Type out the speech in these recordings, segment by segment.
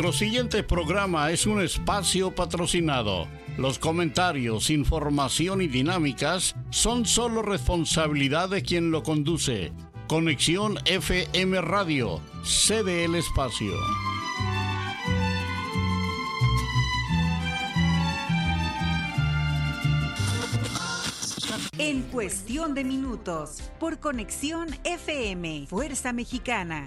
Nuestro siguiente programa es un espacio patrocinado. Los comentarios, información y dinámicas son solo responsabilidad de quien lo conduce. Conexión FM Radio, sede el espacio. En cuestión de minutos, por Conexión FM, Fuerza Mexicana.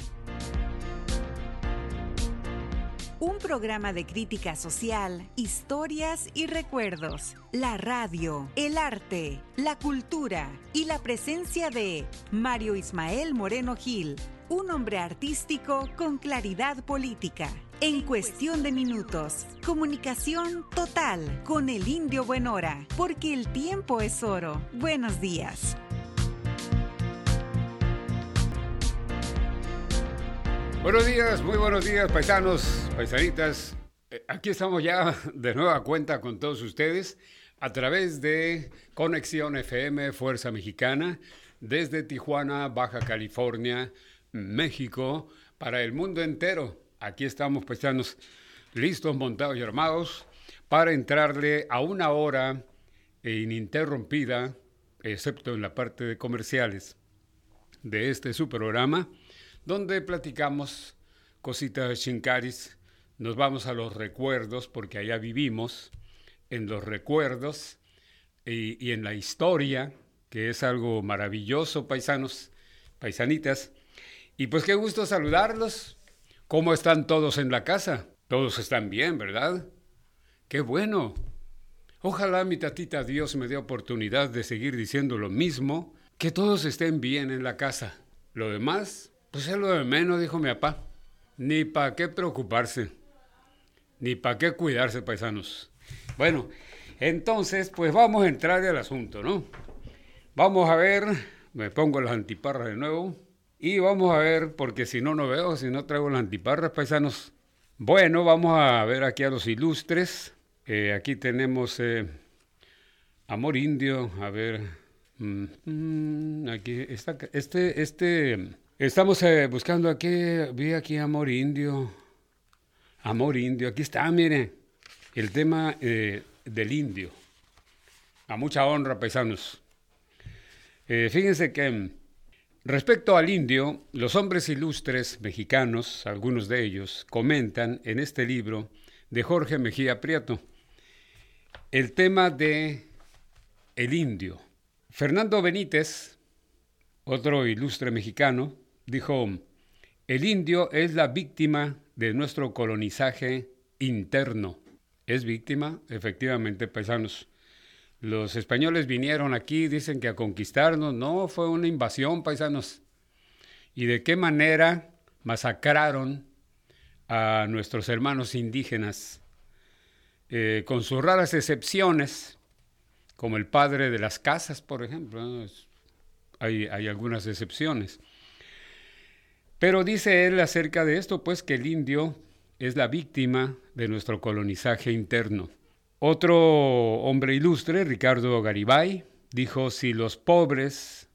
Un programa de crítica social, historias y recuerdos. La radio, el arte, la cultura y la presencia de Mario Ismael Moreno Gil, un hombre artístico con claridad política. En cuestión de minutos, comunicación total con el indio Buenora, porque el tiempo es oro. Buenos días. Buenos días, muy buenos días, paisanos, paisanitas. Eh, Aquí estamos ya de nueva cuenta con todos ustedes a través de Conexión FM Fuerza Mexicana desde Tijuana, Baja California, México, para el mundo entero. Aquí estamos, paisanos, listos, montados y armados para entrarle a una hora ininterrumpida, excepto en la parte de comerciales, de este su programa donde platicamos cositas chincaris, nos vamos a los recuerdos, porque allá vivimos, en los recuerdos y, en la historia, que es algo maravilloso, paisanos, paisanitas. Y pues qué gusto saludarlos. ¿Cómo están todos en la casa? Todos están bien, ¿verdad? Qué bueno. Ojalá mi tatita Dios me dé oportunidad de seguir diciendo lo mismo, que todos estén bien en la casa. Lo demás, pues es lo de menos, dijo mi papá. Ni para qué preocuparse, ni para qué cuidarse, paisanos. Bueno, entonces, pues vamos a entrar al asunto, ¿no? Vamos a ver, me pongo las antiparras de nuevo, y vamos a ver, porque si no, no veo, si no traigo las antiparras, paisanos. Bueno, vamos a ver aquí a los ilustres. Eh, aquí tenemos eh, Amor Indio, a ver. Mm, mm, aquí está, este, este. Estamos eh, buscando aquí, vi aquí Amor Indio. Amor Indio, aquí está, mire, el tema eh, del indio. A mucha honra, paisanos. Eh, fíjense que mm, respecto al indio, los hombres ilustres mexicanos, algunos de ellos, comentan en este libro de Jorge Mejía Prieto el tema de el indio. Fernando Benítez, otro ilustre mexicano, dijo, el indio es la víctima de nuestro colonizaje interno. ¿Es víctima? Efectivamente, paisanos. Los españoles vinieron aquí, dicen que a conquistarnos. No, fue una invasión, paisanos. ¿Y de qué manera masacraron a nuestros hermanos indígenas? Eh, con sus raras excepciones, como el padre de las casas, por ejemplo. hay algunas excepciones. Pero dice él acerca de esto, pues que el indio es la víctima de nuestro colonizaje interno. Otro hombre ilustre, Ricardo Garibay, dijo, si los pobres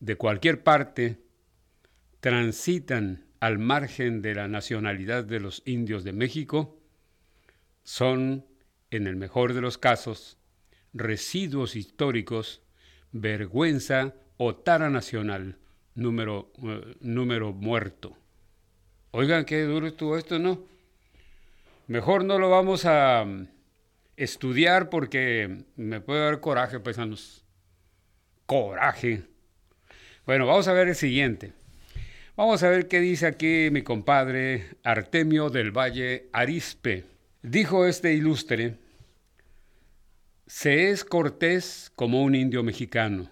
de cualquier parte transitan al margen de la nacionalidad de los indios de México, son, en el mejor de los casos, residuos históricos, vergüenza o tara nacional, número, uh, número muerto. Oigan, qué duro estuvo esto, ¿no? Mejor no lo vamos a um, estudiar porque me puede dar coraje, paisanos. Coraje. Bueno, vamos a ver el siguiente. Vamos a ver qué dice aquí mi compadre Artemio del Valle Arispe. Dijo este ilustre, se es Cortés como un indio mexicano.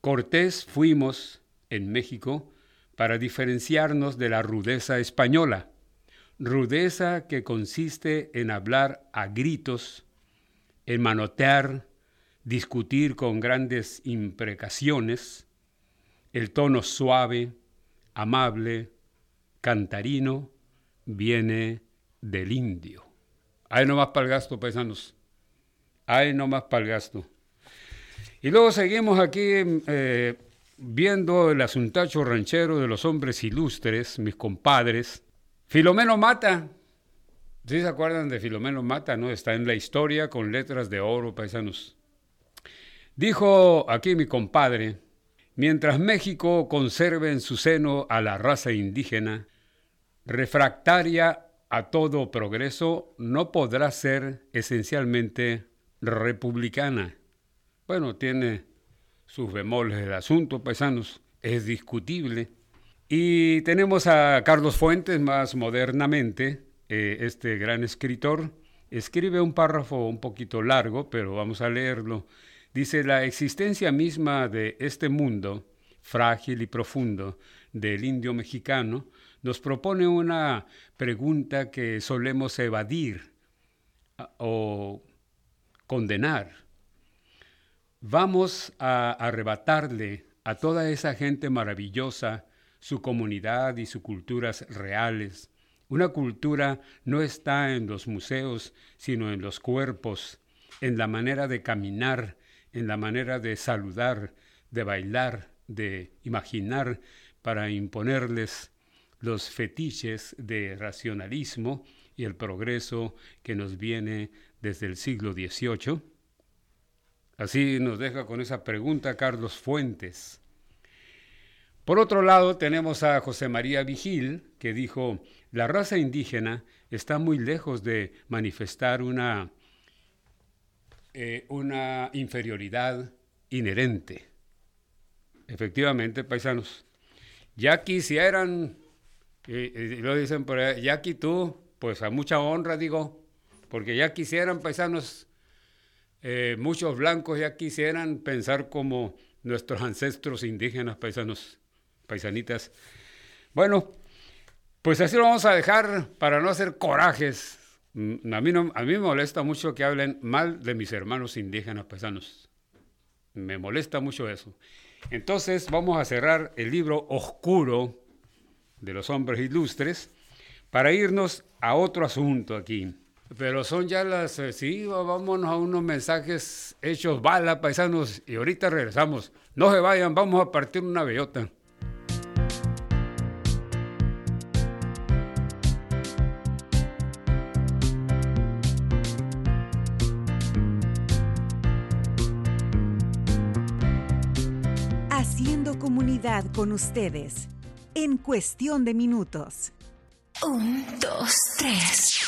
Cortés fuimos en México para diferenciarnos de la rudeza española, rudeza que consiste en hablar a gritos, en manotear, discutir con grandes imprecaciones, el tono suave, amable, cantarino, viene del indio. Hay nomás para el gasto, paisanos. Hay nomás para el gasto. Y luego seguimos aquí eh, viendo el asuntacho ranchero de los hombres ilustres, mis compadres. Filomeno Mata. ¿Sí se acuerdan de Filomeno Mata? ¿No? Está en la historia con letras de oro, paisanos. Dijo aquí mi compadre, mientras México conserve en su seno a la raza indígena, refractaria a todo progreso, no podrá ser esencialmente republicana. Bueno, tiene sus bemoles del asunto, paisanos, es discutible. Y tenemos a Carlos Fuentes más modernamente, eh, este gran escritor. Escribe un párrafo un poquito largo, pero vamos a leerlo. Dice, la existencia misma de este mundo, frágil y profundo, del indio mexicano, nos propone una pregunta que solemos evadir o condenar Vamos a arrebatarle a toda esa gente maravillosa su comunidad y sus culturas reales. Una cultura no está en los museos, sino en los cuerpos, en la manera de caminar, en la manera de saludar, de bailar, de imaginar, para imponerles los fetiches de racionalismo y el progreso que nos viene desde el siglo XVIII Así nos deja con esa pregunta Carlos Fuentes. Por otro lado, tenemos a José María Vigil, que dijo, la raza indígena está muy lejos de manifestar una, eh, una inferioridad inherente. Efectivamente, paisanos, ya quisieran, eh, eh, lo dicen por ahí, ya tú, pues a mucha honra digo, porque ya quisieran, paisanos, eh, muchos blancos ya quisieran pensar como nuestros ancestros indígenas, paisanos, paisanitas. Bueno, pues así lo vamos a dejar para no hacer corajes. Mm, a mí, a mí me molesta mucho que hablen mal de mis hermanos indígenas, paisanos. Me molesta mucho eso. Entonces vamos a cerrar el libro oscuro de los hombres ilustres para irnos a otro asunto aquí. Pero son ya las, eh, sí, vámonos a unos mensajes hechos bala, paisanos, y ahorita regresamos. No se vayan, vamos a partir una bellota. Haciendo comunidad con ustedes en cuestión de minutos. Un, dos, tres.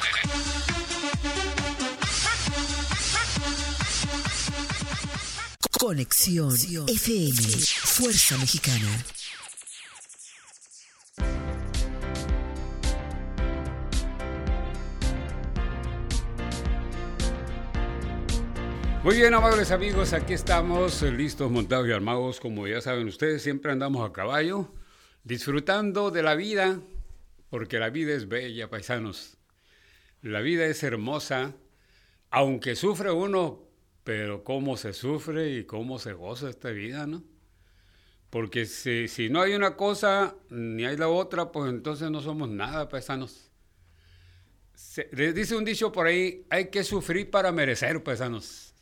Conexión FM, Fuerza Mexicana. Muy bien, amables amigos, aquí estamos eh, listos, montados y armados. Como ya saben ustedes, siempre andamos a caballo, disfrutando de la vida, porque la vida es bella, paisanos. La vida es hermosa, aunque sufre uno pero cómo se sufre y cómo se goza esta vida, ¿no? Porque si, si no hay una cosa ni hay la otra, pues entonces no somos nada, paisanos. les dice un dicho por ahí, hay que sufrir para merecer, paisanos.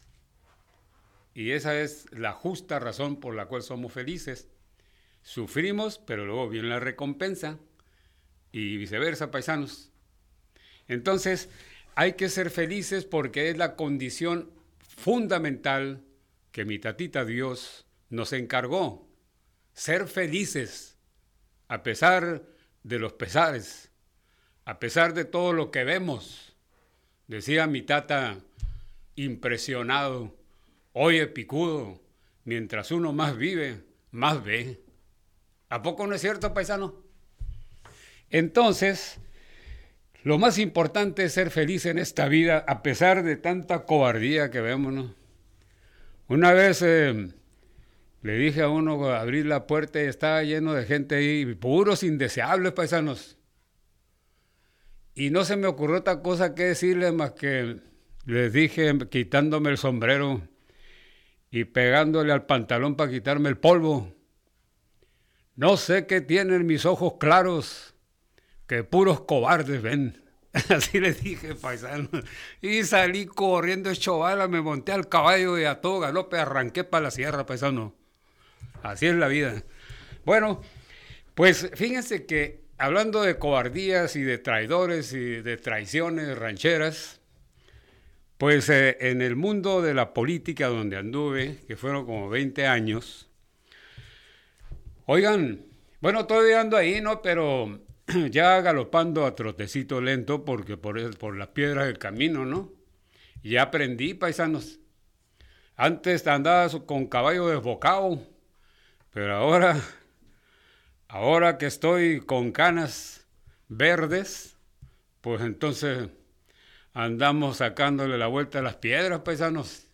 Y esa es la justa razón por la cual somos felices. Sufrimos, pero luego viene la recompensa. Y viceversa, paisanos. Entonces, hay que ser felices porque es la condición fundamental que mi tatita Dios nos encargó, ser felices a pesar de los pesares, a pesar de todo lo que vemos. Decía mi tata impresionado, oye picudo, mientras uno más vive, más ve. ¿A poco no es cierto, paisano? Entonces, lo más importante es ser feliz en esta vida a pesar de tanta cobardía que vemos, ¿no? Una vez eh, le dije a uno abrir la puerta y estaba lleno de gente ahí, puros indeseables paisanos. Y no se me ocurrió otra cosa que decirles más que les dije quitándome el sombrero y pegándole al pantalón para quitarme el polvo. No sé qué tienen mis ojos claros, que puros cobardes ven. Así les dije, paisano. Y salí corriendo hecho bala, me monté al caballo y a todo galope arranqué para la sierra, paisano. Así es la vida. Bueno, pues fíjense que hablando de cobardías y de traidores y de traiciones rancheras, pues eh, en el mundo de la política donde anduve, que fueron como 20 años, oigan, bueno, todavía ando ahí, ¿no? Pero ya galopando a trotecito lento porque por, por las piedras del camino, ¿no? Ya aprendí, paisanos. Antes andaba con caballo desbocado, pero ahora, ahora que estoy con canas verdes, pues entonces andamos sacándole la vuelta a las piedras, paisanos.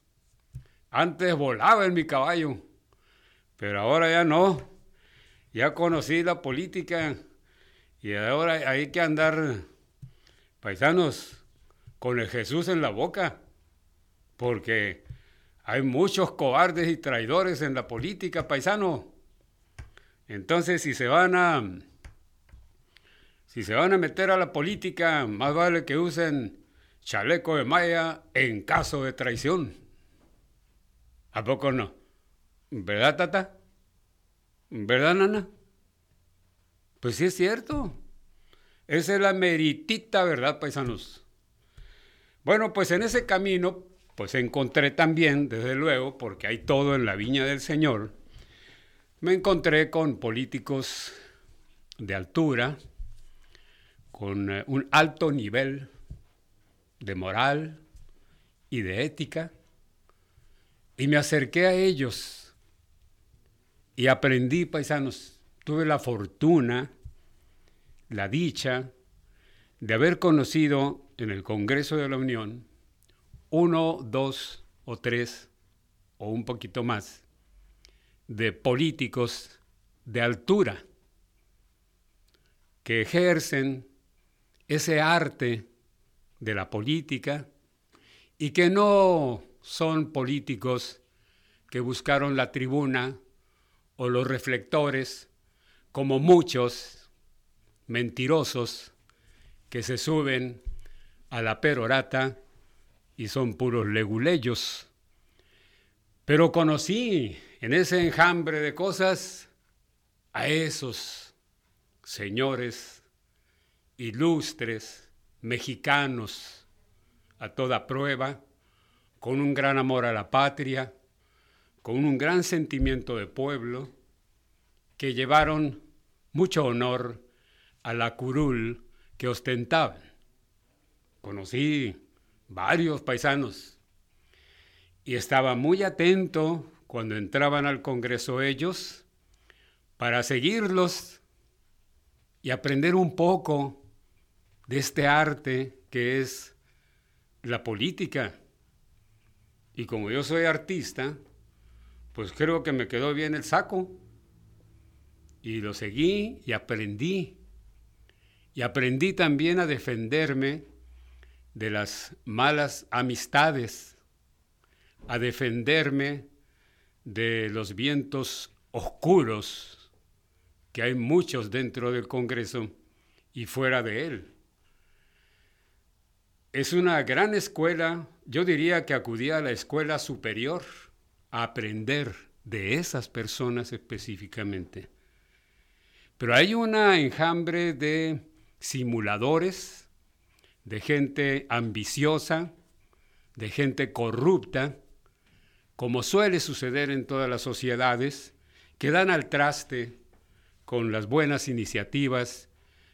Antes volaba en mi caballo, pero ahora ya no. Ya conocí la política y ahora hay que andar, paisanos, con el Jesús en la boca, porque hay muchos cobardes y traidores en la política, paisano. Entonces, si se van a si se van a meter a la política, más vale que usen chaleco de malla en caso de traición. ¿A poco no? ¿Verdad, tata? ¿Verdad, nana? Pues sí es cierto. Esa es la meritita verdad, paisanos. Bueno, pues en ese camino, pues encontré también, desde luego, porque hay todo en la viña del Señor, me encontré con políticos de altura, con eh, un alto nivel de moral y de ética, y me acerqué a ellos y aprendí, paisanos, tuve la fortuna, la dicha de haber conocido en el Congreso de la Unión uno, dos o tres o un poquito más de políticos de altura que ejercen ese arte de la política y que no son políticos que buscaron la tribuna o los reflectores como muchos mentirosos que se suben a la perorata y son puros leguleyos. Pero conocí en ese enjambre de cosas a esos señores ilustres, mexicanos, a toda prueba, con un gran amor a la patria, con un gran sentimiento de pueblo, que llevaron mucho honor a la curul que ostentaban. Conocí varios paisanos y estaba muy atento cuando entraban al Congreso ellos para seguirlos y aprender un poco de este arte que es la política. Y como yo soy artista, pues creo que me quedó bien el saco. Y lo seguí y aprendí. Y aprendí también a defenderme de las malas amistades, a defenderme de los vientos oscuros, que hay muchos dentro del Congreso y fuera de él. Es una gran escuela, yo diría que acudía a la escuela superior a aprender de esas personas específicamente. Pero hay una enjambre de simuladores, de gente ambiciosa, de gente corrupta, como suele suceder en todas las sociedades, que dan al traste con las buenas iniciativas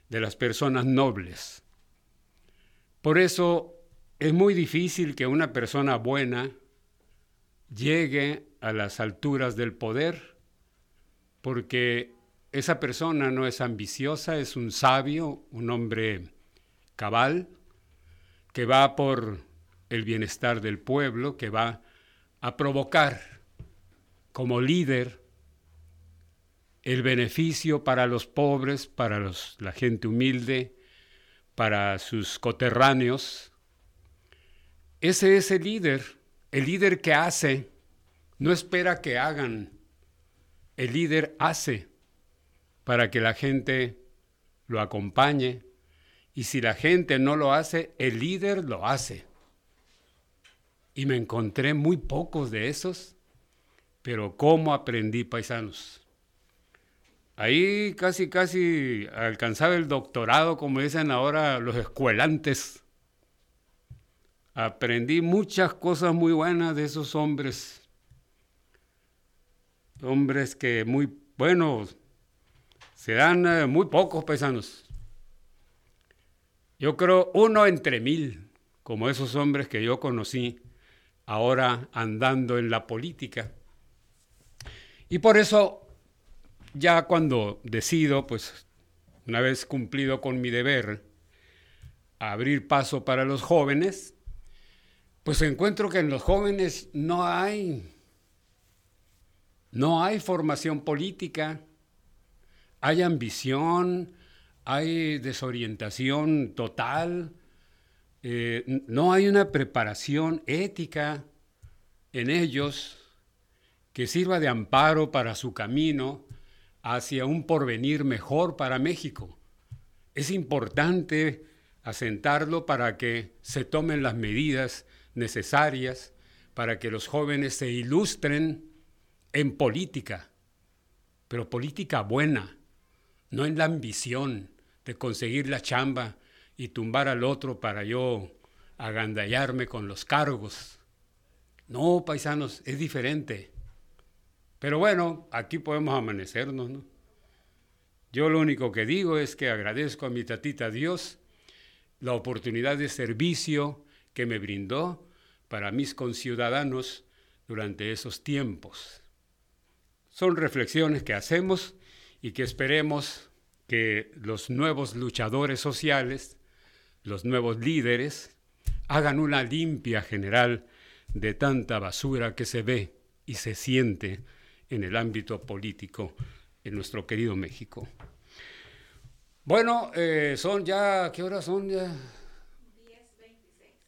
de las personas nobles. Por eso es muy difícil que una persona buena llegue a las alturas del poder, porque esa persona no es ambiciosa, es un sabio, un hombre cabal, que va por el bienestar del pueblo, que va a provocar como líder el beneficio para los pobres, para los, la gente humilde, para sus coterráneos. Ese es el líder, el líder que hace, no espera que hagan, el líder hace para que la gente lo acompañe. Y si la gente no lo hace, el líder lo hace. Y me encontré muy pocos de esos, pero ¿cómo aprendí paisanos? Ahí casi, casi alcanzaba el doctorado, como dicen ahora los escuelantes. Aprendí muchas cosas muy buenas de esos hombres. Hombres que muy buenos, se dan eh, muy pocos paisanos. Yo creo uno entre mil, como esos hombres que yo conocí ahora andando en la política. Y por eso, ya cuando decido, pues una vez cumplido con mi deber, abrir paso para los jóvenes, pues encuentro que en los jóvenes no hay, no hay formación política, hay ambición, hay desorientación total, eh, no hay una preparación ética en ellos que sirva de amparo para su camino hacia un porvenir mejor para México. Es importante asentarlo para que se tomen las medidas necesarias para que los jóvenes se ilustren en política, pero política buena, no en la ambición de conseguir la chamba y tumbar al otro para yo agandallarme con los cargos. No, paisanos, es diferente. Pero bueno, aquí podemos amanecernos, ¿no? Yo lo único que digo es que agradezco a mi tatita Dios la oportunidad de servicio que me brindó para mis conciudadanos durante esos tiempos. Son reflexiones que hacemos y que esperemos que los nuevos luchadores sociales, los nuevos líderes, hagan una limpia general de tanta basura que se ve y se siente en el ámbito político en nuestro querido México. Bueno, eh, son ya, ¿qué horas son ya?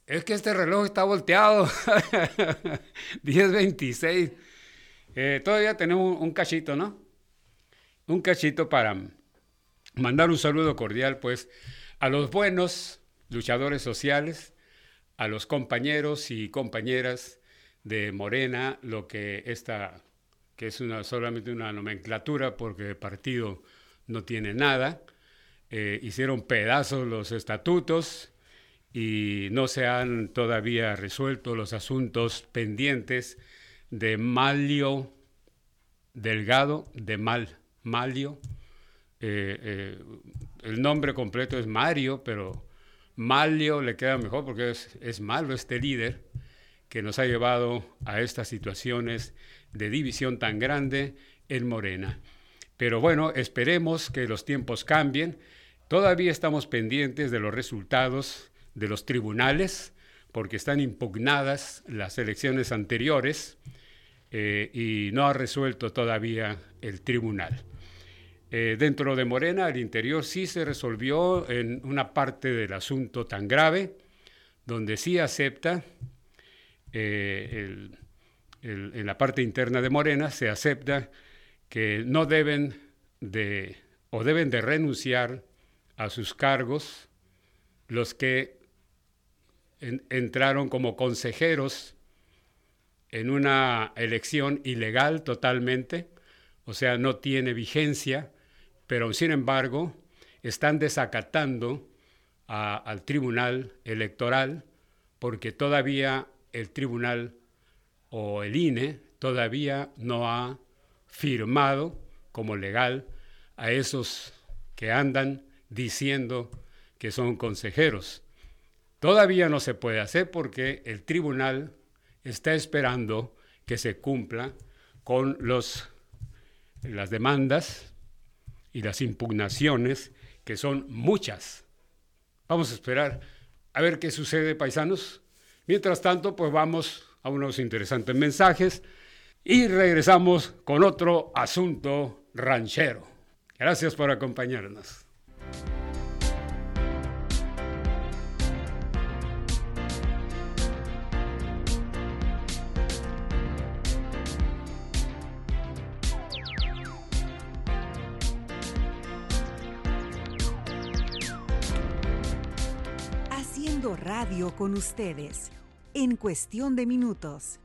Es que este reloj está volteado. 10.26. Eh, todavía tenemos un cachito, ¿no? Un cachito para mandar un saludo cordial, pues, a los buenos luchadores sociales, a los compañeros y compañeras de Morena, lo que esta, que es una, solamente una nomenclatura porque el partido no tiene nada, eh, hicieron pedazos los estatutos y no se han todavía resuelto los asuntos pendientes de Malio Delgado de Mal Malio. Eh, eh, el nombre completo es Mario, pero Malio le queda mejor porque es, malo este líder que nos ha llevado a estas situaciones de división tan grande en Morena. Pero bueno, esperemos que los tiempos cambien. Todavía estamos pendientes de los resultados de los tribunales porque están impugnadas las elecciones anteriores eh, y no ha resuelto todavía el tribunal. Eh, dentro de Morena, al interior sí se resolvió en una parte del asunto tan grave, donde sí acepta, eh, en la parte interna de Morena, se acepta que no deben de, o deben de renunciar a sus cargos los que entraron como consejeros en una elección ilegal totalmente, o sea, no tiene vigencia, pero sin embargo están desacatando al tribunal electoral porque todavía el tribunal o el INE todavía no ha firmado como legal a esos que andan diciendo que son consejeros. Todavía no se puede hacer porque el tribunal está esperando que se cumpla con los, las demandas y las impugnaciones, que son muchas. Vamos a esperar a ver qué sucede, paisanos. Mientras tanto, pues vamos a unos interesantes mensajes y regresamos con otro asunto ranchero. Gracias por acompañarnos. Radio con ustedes en cuestión de minutos.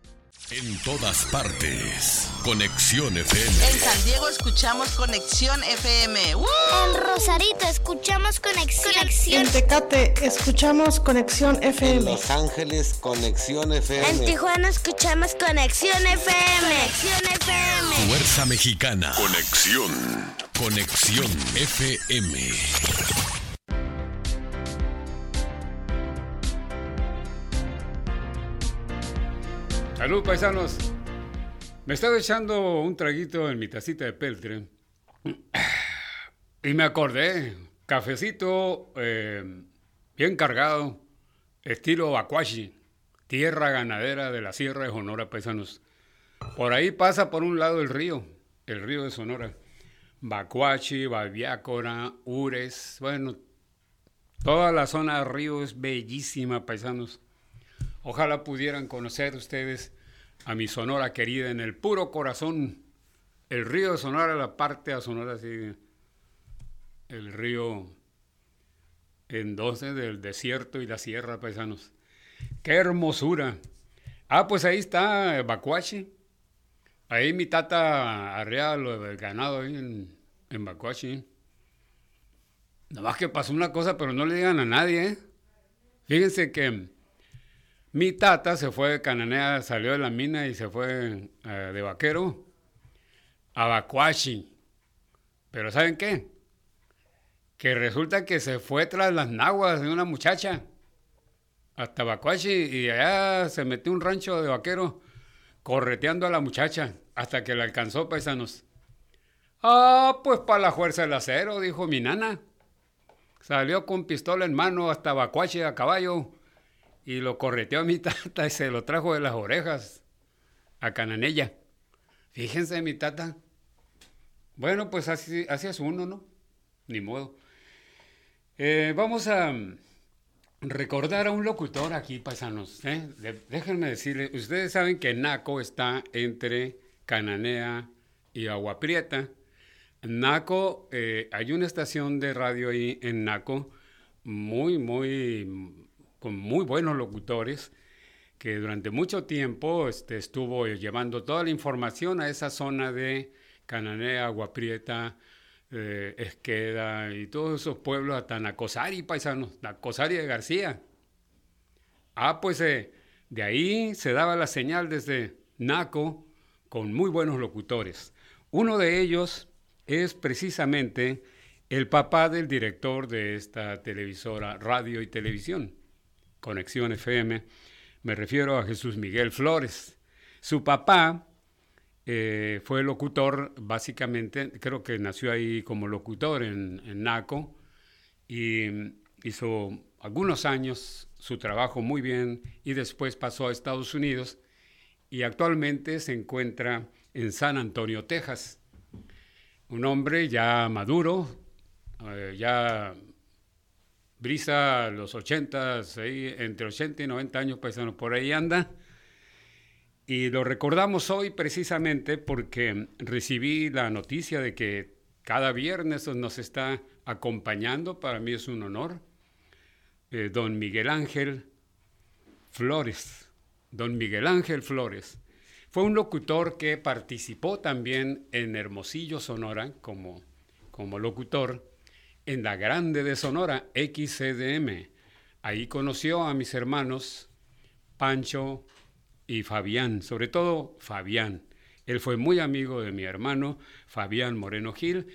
En todas partes. Conexión FM. En San Diego escuchamos Conexión FM. En Rosarito escuchamos Conexión. En Tecate escuchamos Conexión FM. En Los Ángeles Conexión FM. En Tijuana escuchamos Conexión FM. Conexión FM. Fuerza Mexicana. Conexión. Conexión FM. Salud, paisanos. Me estaba echando un traguito en mi tacita de peltre y me acordé, cafecito eh, bien cargado, estilo Bacuachi, tierra ganadera de la Sierra de Sonora, paisanos. Por ahí pasa por un lado el río, el río de Sonora. Bacuachi, Babiácora, Ures, bueno, toda la zona del río es bellísima, paisanos. Ojalá pudieran conocer ustedes a mi Sonora querida en el puro corazón. El río de Sonora, la parte de Sonora, así, el río entonces del desierto y la sierra, paisanos. ¡Qué hermosura! Ah, pues ahí está Bacuachi. Ahí mi tata arrea lo del ganado ahí en, en Bacuachi. Nada más que pasó una cosa, pero no le digan a nadie, ¿eh? Fíjense que mi tata se fue de Cananea, salió de la mina y se fue eh, de vaquero a Bacuachi. Pero ¿saben qué? Que resulta que se fue tras las naguas de una muchacha hasta Bacuachi y allá se metió un rancho de vaquero correteando a la muchacha hasta que la alcanzó, paisanos. Ah, pues para la fuerza del acero, dijo mi nana. Salió con pistola en mano hasta Bacuachi a caballo y lo correteó a mi tata y se lo trajo de las orejas a Cananella. Fíjense, mi tata. Bueno, pues así, así es uno, ¿no? Ni modo. Eh, vamos a recordar a un locutor aquí, paisanos. ¿eh? Déjenme decirles, ustedes saben que Naco está entre Cananea y Agua Prieta. Naco, eh, hay una estación de radio ahí en Naco muy, muy muy buenos locutores, que durante mucho tiempo este, estuvo llevando toda la información a esa zona de Cananea, Aguaprieta, eh, Esqueda y todos esos pueblos, hasta Nacosari, paisanos, Nacosari de García. Ah, pues eh, de ahí se daba la señal desde Naco con muy buenos locutores. Uno de ellos es precisamente el papá del director de esta televisora, radio y televisión. Conexión FM, me refiero a Jesús Miguel Flores. Su papá eh, fue locutor, básicamente, creo que nació ahí como locutor en, NACO y hizo algunos años su trabajo muy bien y después pasó a Estados Unidos y actualmente se encuentra en San Antonio, Texas. Un hombre ya maduro, eh, ya Brisa, los 80, entre 80 y 90 años, paisanos, por ahí anda. Y lo recordamos hoy precisamente porque recibí la noticia de que cada viernes nos está acompañando, para mí es un honor, eh, don Miguel Ángel Flores. Don Miguel Ángel Flores. Fue un locutor que participó también en Hermosillo, Sonora, como, como locutor en la Grande de Sonora, XCDM. Ahí conoció a mis hermanos Pancho y Fabián, sobre todo Fabián. Él fue muy amigo de mi hermano Fabián Moreno Gil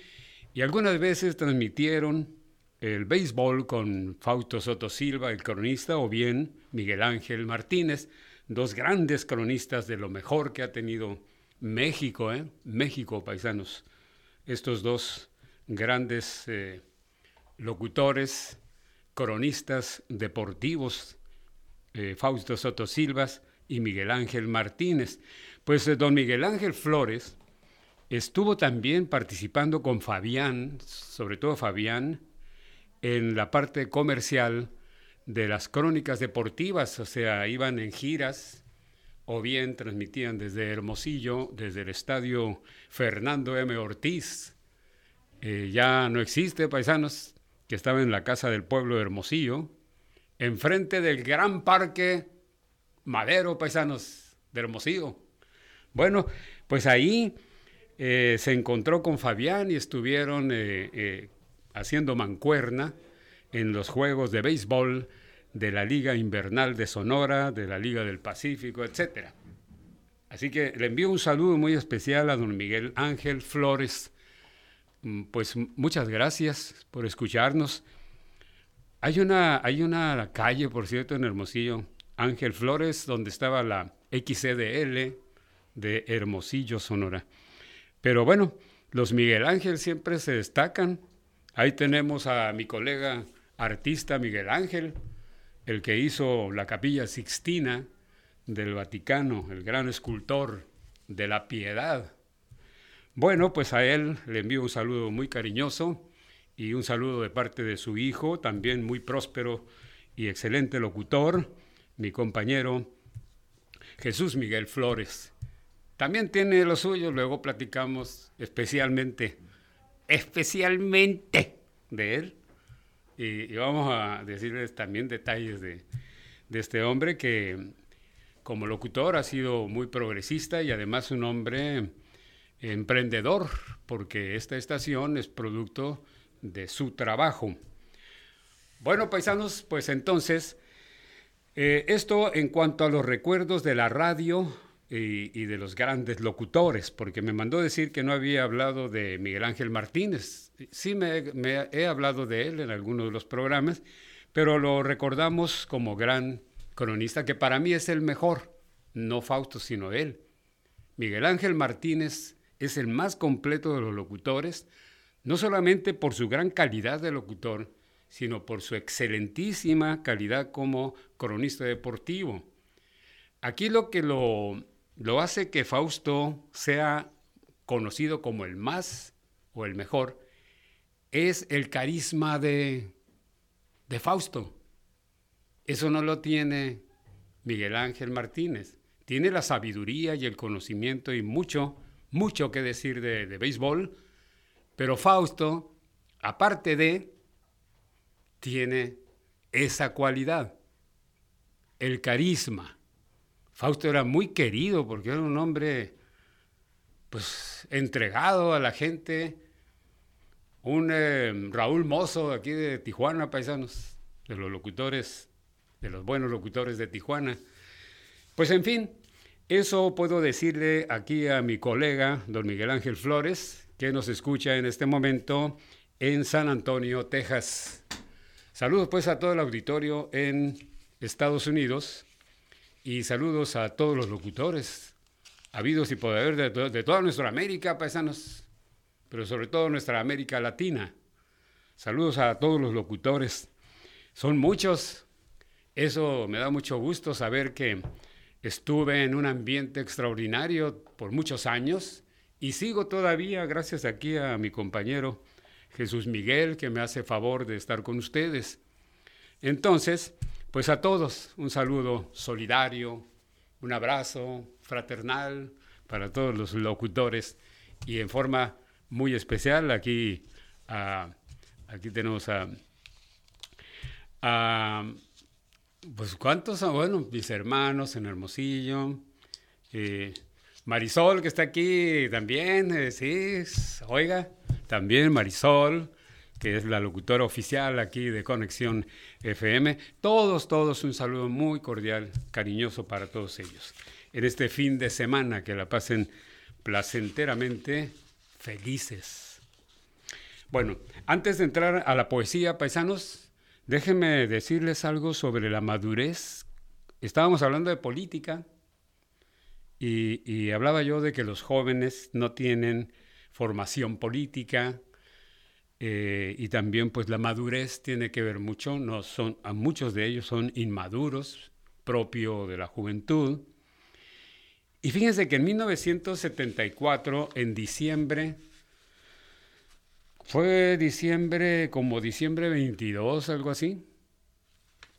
y algunas veces transmitieron el béisbol con Fausto Soto Silva, el cronista, o bien Miguel Ángel Martínez, dos grandes cronistas de lo mejor que ha tenido México, ¿eh? México, paisanos. Estos dos grandes eh, locutores, cronistas deportivos, eh, Fausto Soto Silvas y Miguel Ángel Martínez. Pues eh, don Miguel Ángel Flores estuvo también participando con Fabián, sobre todo Fabián, en la parte comercial de las crónicas deportivas, o sea, iban en giras o bien transmitían desde Hermosillo, desde el estadio Fernando M. Ortiz. Eh, ya no existe, paisanos, que estaba en la casa del pueblo de Hermosillo, enfrente del gran parque Madero, paisanos, de Hermosillo. Bueno, pues ahí eh, se encontró con Fabián y estuvieron eh, haciendo mancuerna en los juegos de béisbol de la Liga Invernal de Sonora, de la Liga del Pacífico, etc. Así que le envío un saludo muy especial a don Miguel Ángel Flores. Mm, pues muchas gracias por escucharnos. Hay una, hay una calle, por cierto, en Hermosillo, Ángel Flores, donde estaba la XCDL de Hermosillo, Sonora. Pero bueno, los Miguel Ángel siempre se destacan. Ahí tenemos a mi colega artista Miguel Ángel, el que hizo la capilla Sixtina del Vaticano, el gran escultor de la piedad. Bueno, pues a él le envío un saludo muy cariñoso y un saludo de parte de su hijo, también muy próspero y excelente locutor, mi compañero Jesús Miguel Flores. También tiene lo suyo, luego platicamos especialmente, especialmente de él y, vamos a decirles también detalles de, este hombre que como locutor ha sido muy progresista y además un hombre emprendedor, porque esta estación es producto de su trabajo. Bueno, paisanos, pues entonces, eh, esto en cuanto a los recuerdos de la radio y, de los grandes locutores, porque me mandó decir que no había hablado de Miguel Ángel Martínez. Sí me, he hablado de él en algunos de los programas, pero lo recordamos como gran cronista, que para mí es el mejor, no Fausto, sino él. Miguel Ángel Martínez es el más completo de los locutores, no solamente por su gran calidad de locutor, sino por su excelentísima calidad como cronista deportivo. Aquí lo que lo lo hace que Fausto sea conocido como el más o el mejor, es el carisma de, de Fausto. Eso no lo tiene Miguel Ángel Martínez. Tiene la sabiduría y el conocimiento y mucho, mucho que decir de, de béisbol, pero Fausto, aparte de, tiene esa cualidad, el carisma. Fausto era muy querido porque era un hombre pues entregado a la gente, un eh, Raúl Mozo aquí de Tijuana, paisanos, de los locutores, de los buenos locutores de Tijuana. Pues en fin, eso puedo decirle aquí a mi colega, don Miguel Ángel Flores, que nos escucha en este momento en San Antonio, Texas. Saludos pues a todo el auditorio en Estados Unidos y saludos a todos los locutores, habidos y por haber de, toda nuestra América, paisanos, pero sobre todo nuestra América Latina. Saludos a todos los locutores. Son muchos. Eso me da mucho gusto saber que estuve en un ambiente extraordinario por muchos años y sigo todavía gracias aquí a mi compañero Jesús Miguel que me hace favor de estar con ustedes. Entonces, pues a todos un saludo solidario, un abrazo fraternal para todos los locutores y en forma muy especial aquí, aquí tenemos a, pues cuántos bueno, mis hermanos en Hermosillo, eh, Marisol que está aquí también, eh, sí, oiga, también Marisol, que es la locutora oficial aquí de Conexión FM. Todos, todos un saludo muy cordial, cariñoso para todos ellos. En este fin de semana que la pasen placenteramente felices. Bueno, antes de entrar a la poesía, paisanos, déjenme decirles algo sobre la madurez. Estábamos hablando de política y, hablaba yo de que los jóvenes no tienen formación política, eh, y también pues la madurez tiene que ver mucho, no son, a muchos de ellos son inmaduros, propio de la juventud. Y fíjense que en 1974, en diciembre, fue diciembre, como diciembre 22, algo así,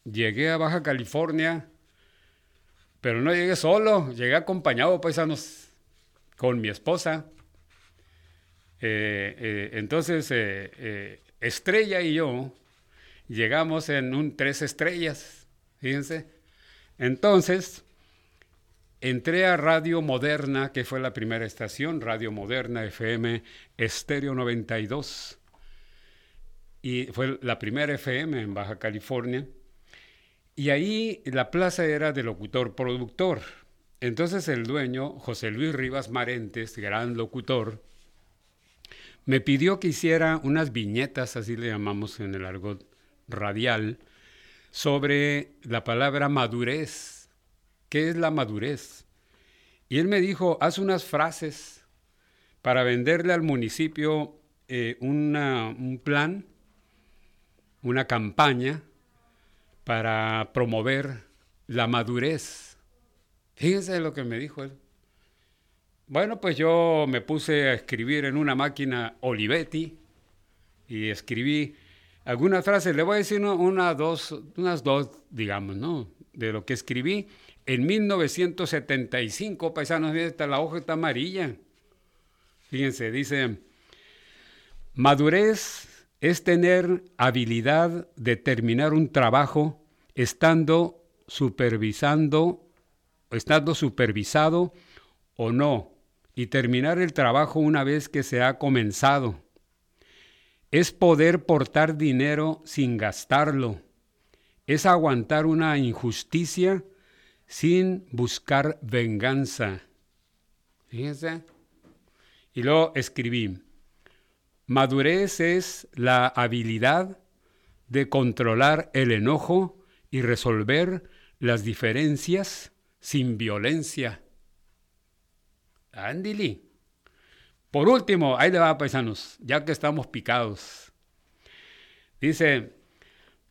llegué a Baja California, pero no llegué solo, llegué acompañado, paisanos, con mi esposa. Eh, eh, entonces, eh, Estrella y yo llegamos en un tres estrellas, fíjense. Entonces, entré a Radio Moderna, que fue la primera estación, Radio Moderna FM Estéreo 92. Y fue la primera FM en Baja California. Y ahí la plaza era de locutor-productor. Entonces el dueño, José Luis Rivas Marentes, gran locutor, me pidió que hiciera unas viñetas, así le llamamos en el argot radial, sobre la palabra madurez. ¿Qué es la madurez? Y él me dijo, haz unas frases para venderle al municipio eh, un plan, una campaña para promover la madurez. Fíjense lo que me dijo él. Bueno, pues yo me puse a escribir en una máquina Olivetti y escribí algunas frases. Le voy a decir una, dos, unas dos, digamos, ¿no? De lo que escribí en 1975, paisanos, esta la hoja está amarilla. Fíjense, dice, madurez es tener habilidad de terminar un trabajo estando supervisando, estando supervisado o no y terminar el trabajo una vez que se ha comenzado. Es poder portar dinero sin gastarlo. Es aguantar una injusticia sin buscar venganza. Fíjense. Y luego escribí, madurez es la habilidad de controlar el enojo y resolver las diferencias sin violencia. Andili. Por último, ahí le va, paisanos, ya que estamos picados. Dice,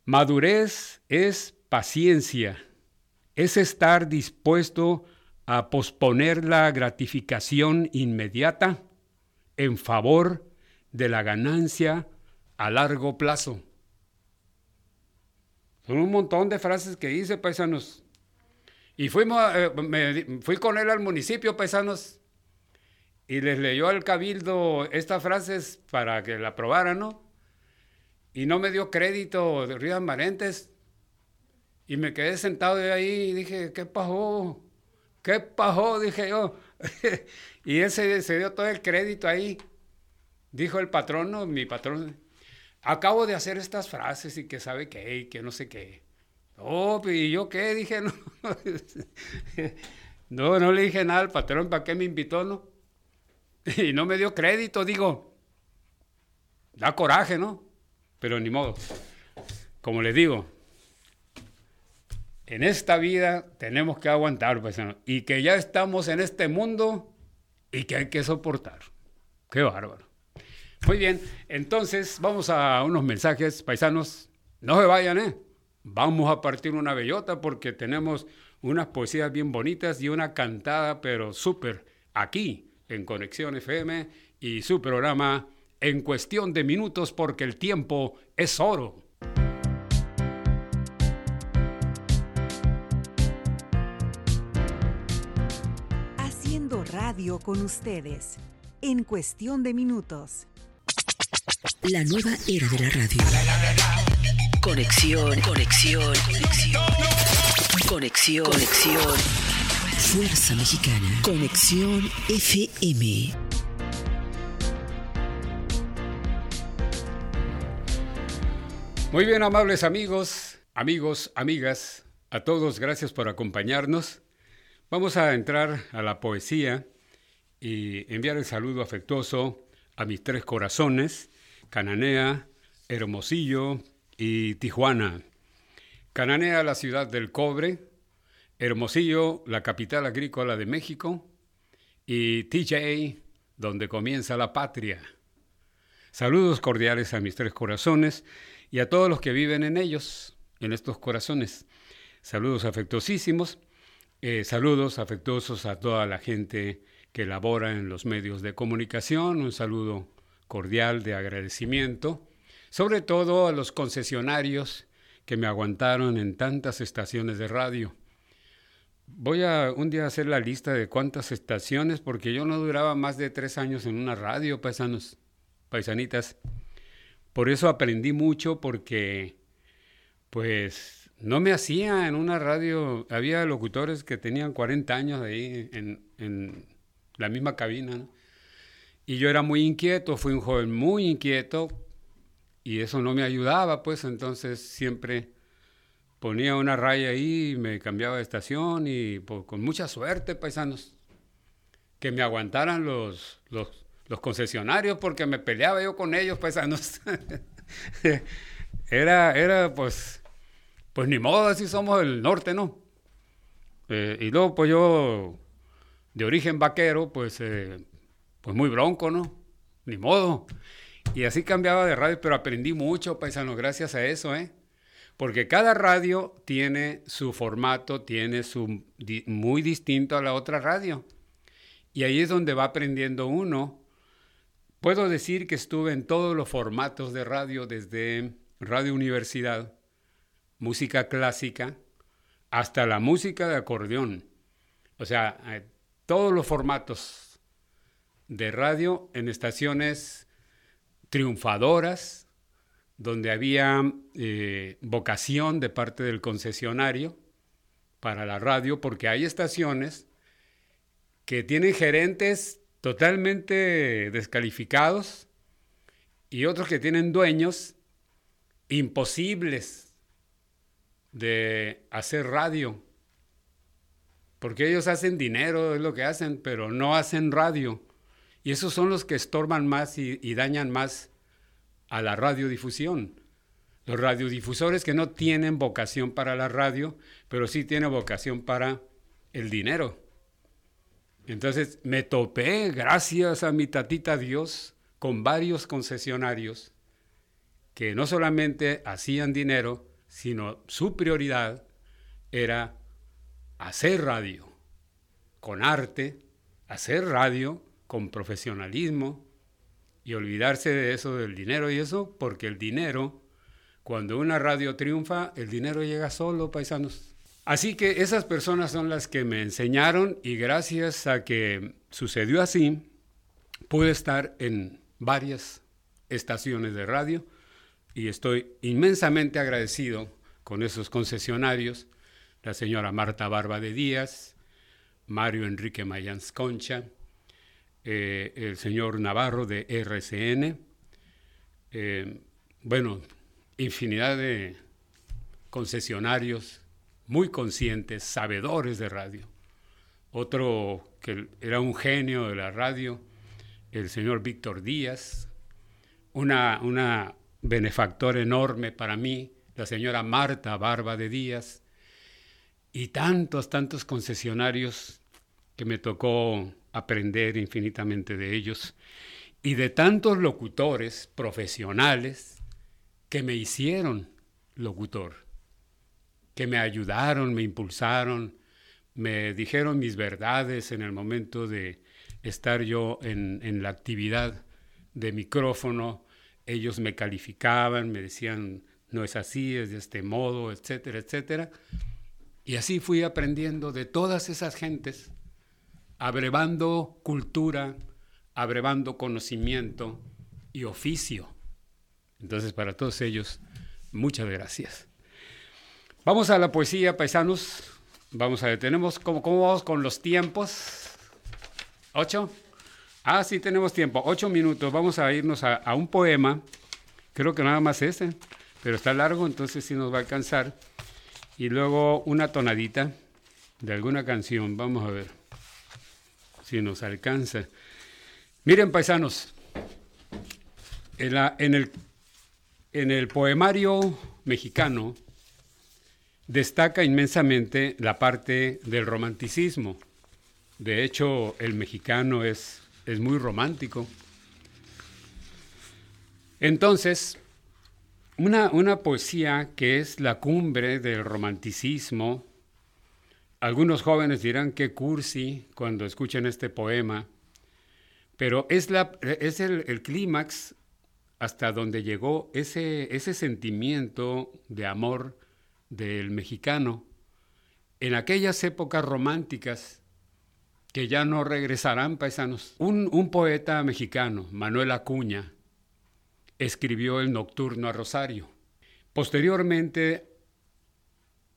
madurez es paciencia, es estar dispuesto a posponer la gratificación inmediata en favor de la ganancia a largo plazo. Son un montón de frases que hice, paisanos. Y fuimos, eh, me, fui con él al municipio, paisanos, y les leyó al cabildo estas frases para que la aprobaran, ¿no? Y no me dio crédito Ríos Marentes. Y me quedé sentado de ahí y dije, ¿qué pasó? ¿Qué pasó? Dije yo. y él se, dio todo el crédito ahí. Dijo el patrono, mi patrón, acabo de hacer estas frases y que sabe qué y que no sé qué. Oh, ¿y yo qué? Dije, no. no, no le dije nada al patrón, ¿para qué me invitó, no? y no me dio crédito, digo. Da coraje, ¿no? Pero ni modo. Como les digo, en esta vida tenemos que aguantar, paisanos, y que ya estamos en este mundo y que hay que soportar. Qué bárbaro. Muy bien, entonces vamos a unos mensajes, paisanos. No se vayan, ¿eh? Vamos a partir una bellota porque tenemos unas poesías bien bonitas y una cantada, pero súper, aquí en Conexión FM y su programa En cuestión de minutos porque el tiempo es oro. Radio con ustedes. En cuestión de minutos. La nueva era de la radio. Conexión, conexión, conexión. Conexión, conexión. Fuerza Mexicana. Conexión FM. Muy bien, amables amigos, amigos, amigas, a todos gracias por acompañarnos. Vamos a entrar a la poesía y enviar el saludo afectuoso a mis tres corazones, Cananea, Hermosillo y Tijuana. Cananea, la ciudad del cobre, Hermosillo, la capital agrícola de México, y TJ, donde comienza la patria. Saludos cordiales a mis tres corazones y a todos los que viven en ellos, en estos corazones. Saludos afectuosísimos. Eh, saludos afectuosos a toda la gente que labora en los medios de comunicación. Un saludo cordial de agradecimiento. Sobre todo a los concesionarios que me aguantaron en tantas estaciones de radio. Voy a un día hacer la lista de cuántas estaciones, porque yo no duraba más de tres años en una radio, paisanos, paisanitas. Por eso aprendí mucho, porque pues no me hacía en una radio. Había locutores que tenían 40 años ahí en, la misma cabina, Y yo era muy inquieto, fui un joven muy inquieto, y eso no me ayudaba, pues entonces siempre ponía una raya ahí me cambiaba de estación y pues, con mucha suerte, paisanos, que me aguantaran los, los, los concesionarios porque me peleaba yo con ellos, paisanos. era, era pues, pues ni modo, así somos del norte, ¿no? Eh, y luego pues yo, de origen vaquero, pues, eh, pues muy bronco, ¿no? Ni modo. Y así cambiaba de radio, pero aprendí mucho, paisanos, gracias a eso, ¿eh? Porque cada radio tiene su formato, tiene su muy distinto a la otra radio. Y ahí es donde va aprendiendo uno. Puedo decir que estuve en todos los formatos de radio, desde Radio Universidad, música clásica, hasta la música de acordeón. O sea, eh, todos los formatos de radio en estaciones triunfadoras, donde había eh, vocación de parte del concesionario para la radio, porque hay estaciones que tienen gerentes totalmente descalificados y otros que tienen dueños imposibles de hacer radio, porque ellos hacen dinero, es lo que hacen, pero no hacen radio. Y esos son los que estorban más y, dañan más a la radiodifusión. Los radiodifusores que no tienen vocación para la radio, pero sí tienen vocación para el dinero. Entonces me topé, gracias a mi tatita Dios, con varios concesionarios que no solamente hacían dinero, sino su prioridad era hacer radio con arte, hacer radio con profesionalismo, y olvidarse de eso del dinero y eso, porque el dinero, cuando una radio triunfa, el dinero llega solo, paisanos. Así que esas personas son las que me enseñaron y gracias a que sucedió así, pude estar en varias estaciones de radio y estoy inmensamente agradecido con esos concesionarios, la señora Marta Barba de Díaz, Mario Enrique Mayans Concha, eh, el señor Navarro de RCN, eh, bueno, infinidad de concesionarios muy conscientes, sabedores de radio. Otro que era un genio de la radio, el señor Víctor Díaz, una, una benefactor enorme para mí, la señora Marta Barba de Díaz, y tantos, tantos concesionarios que me tocó aprender infinitamente de ellos y de tantos locutores profesionales que me hicieron locutor, que me ayudaron, me impulsaron, me dijeron mis verdades en el momento de estar yo en, en la actividad de micrófono, ellos me calificaban, me decían, no es así, es de este modo, etcétera, etcétera. Y así fui aprendiendo de todas esas gentes abrevando cultura, abrevando conocimiento y oficio. Entonces, para todos ellos, muchas gracias. Vamos a la poesía, paisanos. Vamos a ver, tenemos, ¿cómo, cómo vamos con los tiempos? ¿Ocho? Ah, sí, tenemos tiempo. Ocho minutos. Vamos a irnos a, a un poema. Creo que nada más ese, pero está largo, entonces sí nos va a alcanzar. Y luego una tonadita de alguna canción. Vamos a ver si nos alcanza. Miren, paisanos, en, el, en el poemario mexicano destaca inmensamente la parte del romanticismo. De hecho, el mexicano es, es muy romántico. Entonces, una, una poesía que es la cumbre del romanticismo, algunos jóvenes dirán que cursi cuando escuchen este poema, pero es, la, es el, clímax hasta donde llegó ese, ese sentimiento de amor del mexicano en aquellas épocas románticas que ya no regresarán paisanos. Un, un poeta mexicano, Manuel Acuña, escribió el Nocturno a Rosario. Posteriormente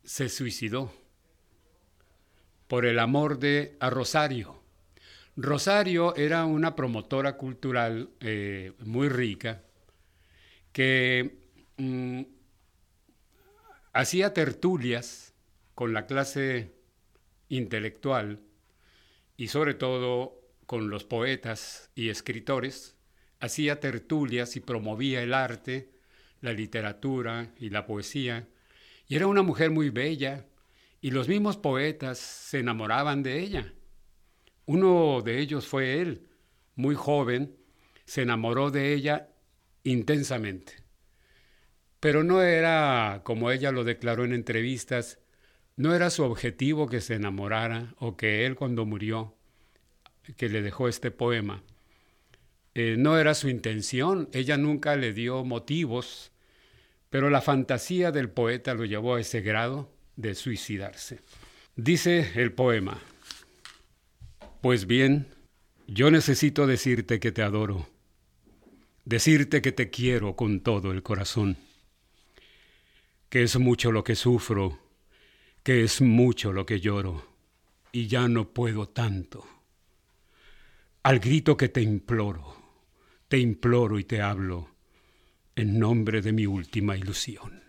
se suicidó por el amor de a Rosario. Rosario era una promotora cultural eh, muy rica que mm, hacía tertulias con la clase intelectual y sobre todo con los poetas y escritores, hacía tertulias y promovía el arte, la literatura y la poesía, y era una mujer muy bella, y los mismos poetas se enamoraban de ella. Uno de ellos fue él, muy joven, se enamoró de ella intensamente. Pero no era, como ella lo declaró en entrevistas, no era su objetivo que se enamorara o que él cuando murió, que le dejó este poema, eh, no era su intención, ella nunca le dio motivos, pero la fantasía del poeta lo llevó a ese grado de suicidarse. Dice el poema, pues bien, yo necesito decirte que te adoro, decirte que te quiero con todo el corazón, que es mucho lo que sufro, que es mucho lo que lloro, y ya no puedo tanto. Al grito que te imploro, te imploro y te hablo, en nombre de mi última ilusión.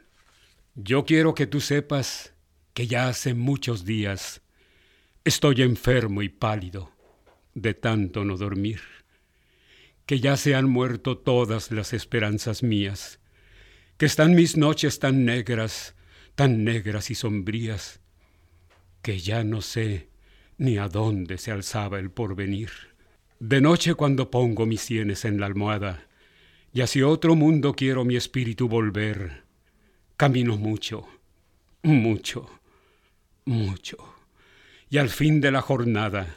Yo quiero que tú sepas que ya hace muchos días estoy enfermo y pálido de tanto no dormir, que ya se han muerto todas las esperanzas mías, que están mis noches tan negras, tan negras y sombrías, que ya no sé ni a dónde se alzaba el porvenir. De noche cuando pongo mis sienes en la almohada, y hacia otro mundo quiero mi espíritu volver, camino mucho, mucho, mucho. Y al fin de la jornada,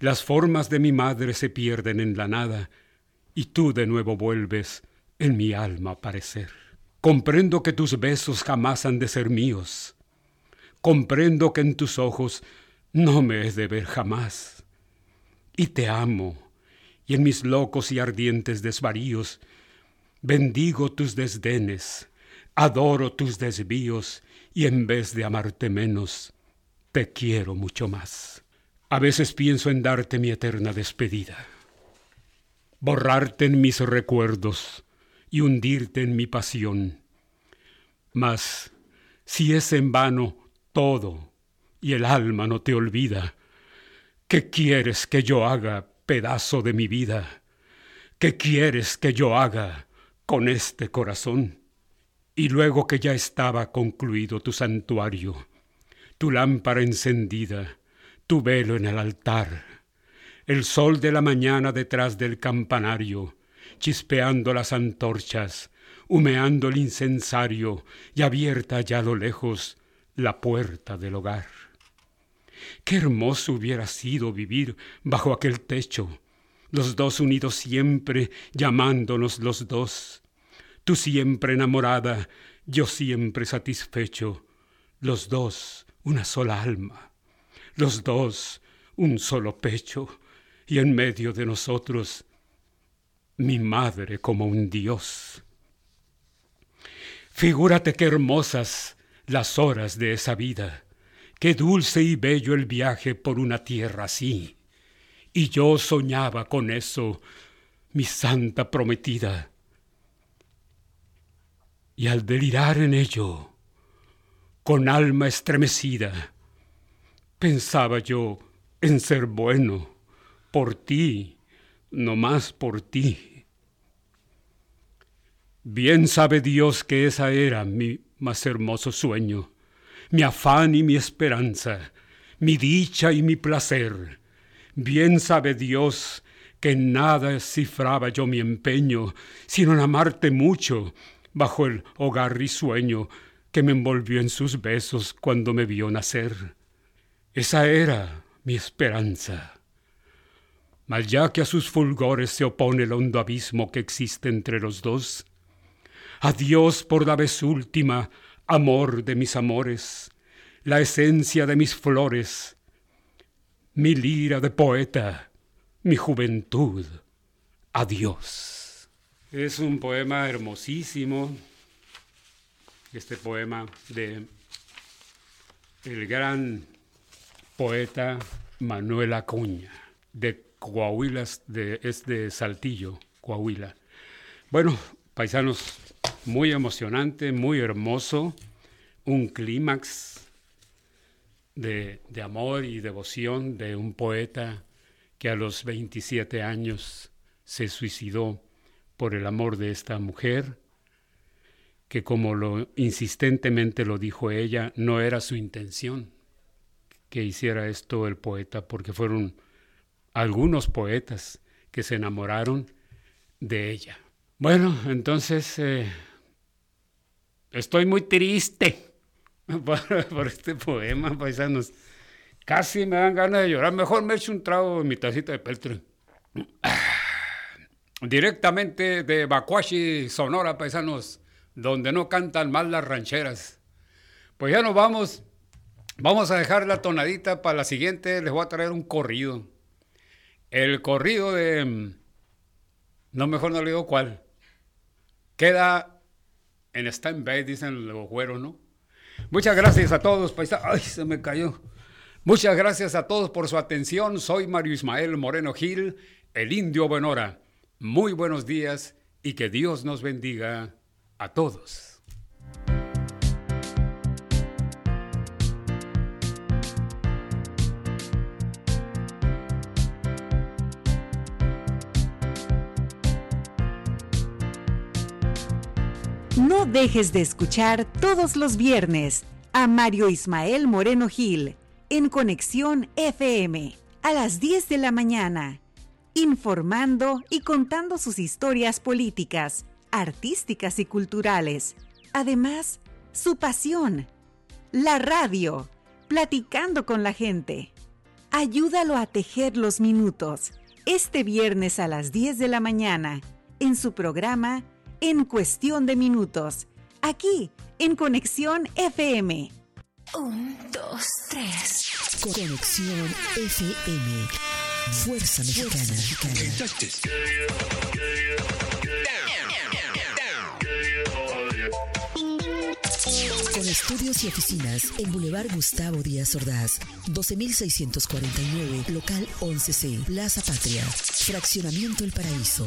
las formas de mi madre se pierden en la nada, y tú de nuevo vuelves en mi alma a aparecer. Comprendo que tus besos jamás han de ser míos. Comprendo que en tus ojos no me he de ver jamás. Y te amo, y en mis locos y ardientes desvaríos bendigo tus desdenes, adoro tus desvíos, y en vez de amarte menos, te quiero mucho más. A veces pienso en darte mi eterna despedida, borrarte en mis recuerdos y hundirte en mi pasión. Mas, si es en vano todo y el alma no te olvida, ¿qué quieres que yo haga, pedazo de mi vida? ¿Qué quieres que yo haga con este corazón? Y luego que ya estaba concluido tu santuario, tu lámpara encendida, tu velo en el altar, el sol de la mañana detrás del campanario, chispeando las antorchas, humeando el incensario y abierta ya a lo lejos la puerta del hogar. Qué hermoso hubiera sido vivir bajo aquel techo, los dos unidos siempre, llamándonos los dos, tú siempre enamorada, yo siempre satisfecho, los dos una sola alma, los dos un solo pecho, y en medio de nosotros mi madre como un dios. Figúrate qué hermosas las horas de esa vida, qué dulce y bello el viaje por una tierra así. Y yo soñaba con eso, mi santa prometida, y al delirar en ello, con alma estremecida, pensaba yo en ser bueno por ti, no más por ti. Bien sabe Dios que esa era mi más hermoso sueño, mi afán y mi esperanza, mi dicha y mi placer. Bien sabe Dios que en nada cifraba yo mi empeño, sino en amarte mucho, bajo el hogar risueño que me envolvió en sus besos cuando me vio nacer. Esa era mi esperanza. Mas ya que a sus fulgores se opone el hondo abismo que existe entre los dos, adiós por la vez última, amor de mis amores, la esencia de mis flores, mi lira de poeta, mi juventud, adiós. Es un poema hermosísimo, este poema de el gran poeta Manuel Acuña, de Coahuila, de, es de Saltillo, Coahuila. Bueno, paisanos, muy emocionante, muy hermoso, un clímax de, de, amor y devoción de un poeta que a los 27 años se suicidó por el amor de esta mujer, que como lo insistentemente lo dijo ella, no era su intención que hiciera esto el poeta, porque fueron algunos poetas que se enamoraron de ella. Bueno, entonces eh, estoy muy triste por, este poema, paisanos. Casi me dan ganas de llorar. Mejor me echo un trago en mi tacita de peltre. Directamente de Bacuachi, Sonora, paisanos, donde no cantan mal las rancheras. Pues ya nos vamos. Vamos a dejar la tonadita para la siguiente. Les voy a traer un corrido. El corrido de... Mm, no, mejor no le digo cuál. Queda en stand-by, dicen los güeros, ¿no? Muchas gracias a todos, paisa. Ay, se me cayó. Muchas gracias a todos por su atención. Soy Mario Ismael Moreno Gil, el indio Benora. Muy buenos días y que Dios nos bendiga a todos. Dejes de escuchar todos los viernes a Mario Ismael Moreno Gil en Conexión FM a las 10 de la mañana, informando y contando sus historias políticas, artísticas y culturales. Además, su pasión, la radio, platicando con la gente. Ayúdalo a tejer los minutos este viernes a las 10 de la mañana en su programa en cuestión de minutos, aquí en Conexión FM. Un, dos, tres. Conexión FM. Fuerza Mexicana. Con estudios y oficinas en Boulevard Gustavo Díaz Ordaz, 12649, local 11C, Plaza Patria, Fraccionamiento El Paraíso.